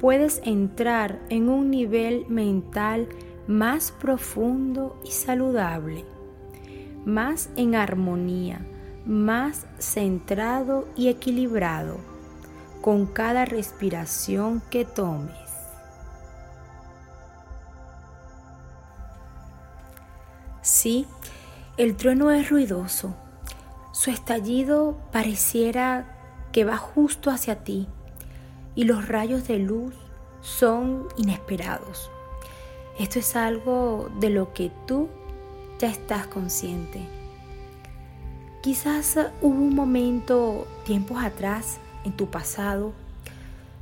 puedes entrar en un nivel mental más profundo y saludable más en armonía, más centrado y equilibrado con cada respiración que tomes. Sí, el trueno es ruidoso. Su estallido pareciera que va justo hacia ti y los rayos de luz son inesperados. Esto es algo de lo que tú ya estás consciente. Quizás hubo un momento tiempos atrás en tu pasado,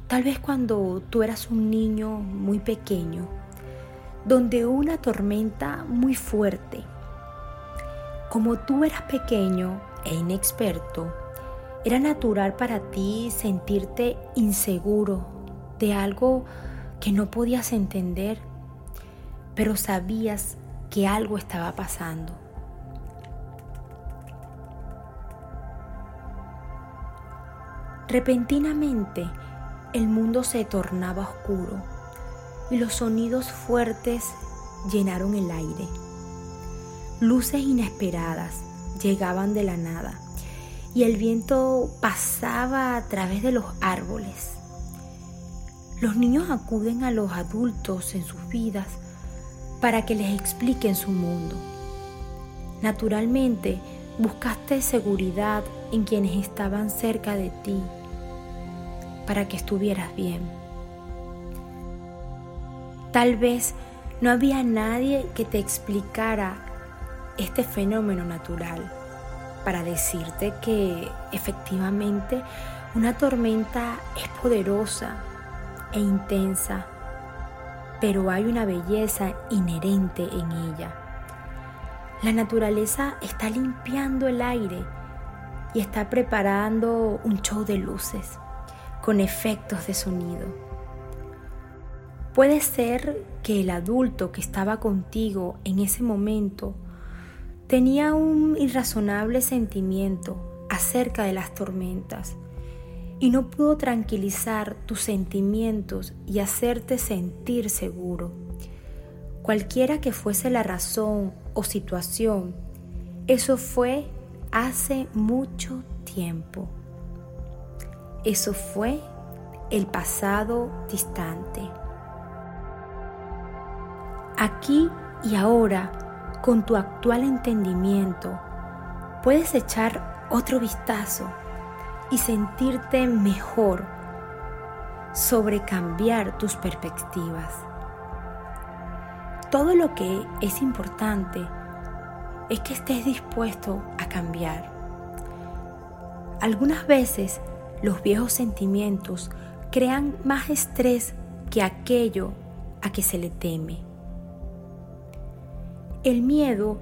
tal vez cuando tú eras un niño muy pequeño, donde una tormenta muy fuerte. Como tú eras pequeño e inexperto, era natural para ti sentirte inseguro de algo que no podías entender, pero sabías que algo estaba pasando. Repentinamente el mundo se tornaba oscuro y los sonidos fuertes llenaron el aire. Luces inesperadas llegaban de la nada y el viento pasaba a través de los árboles. Los niños acuden a los adultos en sus vidas para que les expliquen su mundo. Naturalmente, buscaste seguridad en quienes estaban cerca de ti para que estuvieras bien. Tal vez no había nadie que te explicara este fenómeno natural para decirte que efectivamente una tormenta es poderosa e intensa pero hay una belleza inherente en ella. La naturaleza está limpiando el aire y está preparando un show de luces con efectos de sonido. Puede ser que el adulto que estaba contigo en ese momento tenía un irrazonable sentimiento acerca de las tormentas y no pudo tranquilizar tus sentimientos y hacerte sentir seguro. Cualquiera que fuese la razón o situación, eso fue hace mucho tiempo. Eso fue el pasado distante. Aquí y ahora, con tu actual entendimiento, puedes echar otro vistazo y sentirte mejor sobre cambiar tus perspectivas. Todo lo que es importante es que estés dispuesto a cambiar. Algunas veces los viejos sentimientos crean más estrés que aquello a que se le teme. El miedo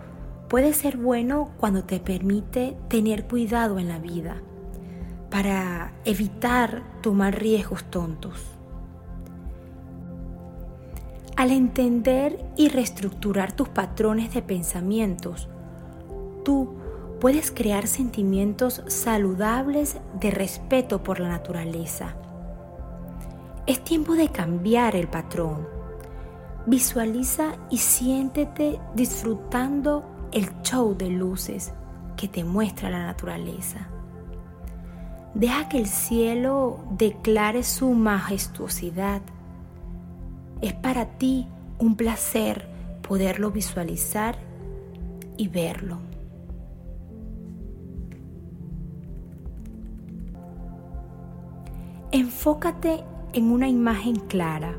puede ser bueno cuando te permite tener cuidado en la vida para evitar tomar riesgos tontos. Al entender y reestructurar tus patrones de pensamientos, tú puedes crear sentimientos saludables de respeto por la naturaleza. Es tiempo de cambiar el patrón. Visualiza y siéntete disfrutando el show de luces que te muestra la naturaleza. Deja que el cielo declare su majestuosidad. Es para ti un placer poderlo visualizar y verlo. Enfócate en una imagen clara.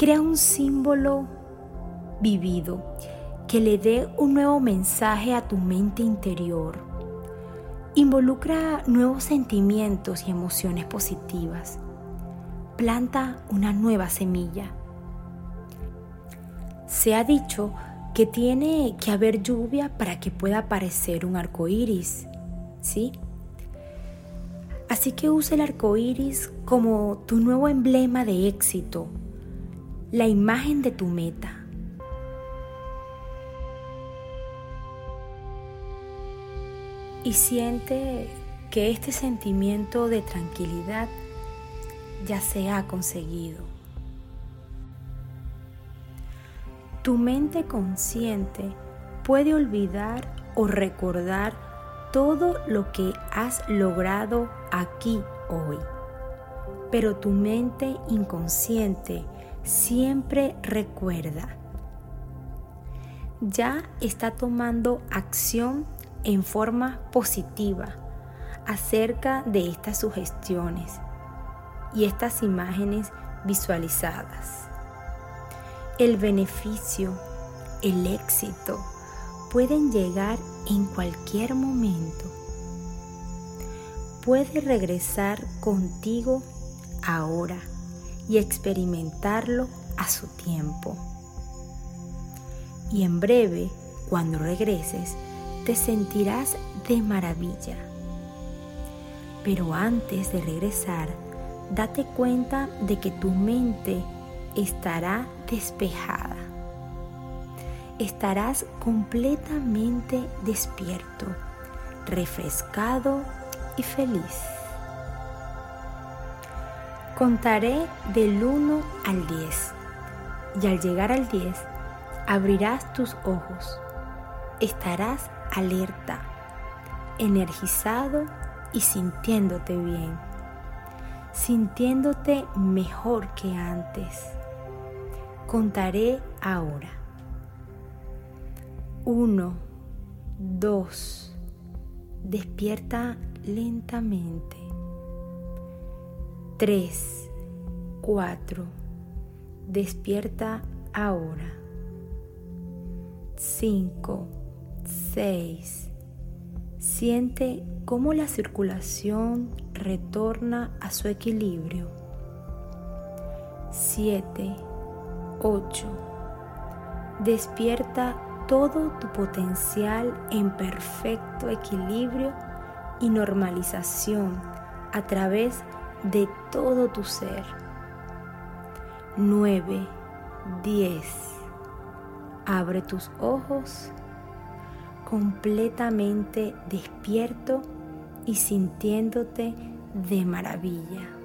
Crea un símbolo vivido que le dé un nuevo mensaje a tu mente interior. Involucra nuevos sentimientos y emociones positivas. Planta una nueva semilla. Se ha dicho que tiene que haber lluvia para que pueda aparecer un arco iris, ¿sí? Así que usa el arco iris como tu nuevo emblema de éxito, la imagen de tu meta. Y siente que este sentimiento de tranquilidad ya se ha conseguido. Tu mente consciente puede olvidar o recordar todo lo que has logrado aquí hoy. Pero tu mente inconsciente siempre recuerda. Ya está tomando acción en forma positiva acerca de estas sugestiones y estas imágenes visualizadas. El beneficio, el éxito, pueden llegar en cualquier momento. Puede regresar contigo ahora y experimentarlo a su tiempo. Y en breve, cuando regreses, te sentirás de maravilla. Pero antes de regresar, date cuenta de que tu mente estará despejada estarás completamente despierto, refrescado y feliz. Contaré del 1 al 10 y al llegar al 10 abrirás tus ojos, estarás alerta, energizado y sintiéndote bien, sintiéndote mejor que antes. Contaré ahora. 1, 2. Despierta lentamente. 3, 4. Despierta ahora. 5, 6. Siente cómo la circulación retorna a su equilibrio. 7, 8. Despierta todo tu potencial en perfecto equilibrio y normalización a través de todo tu ser. 9, 10. Abre tus ojos completamente despierto y sintiéndote de maravilla.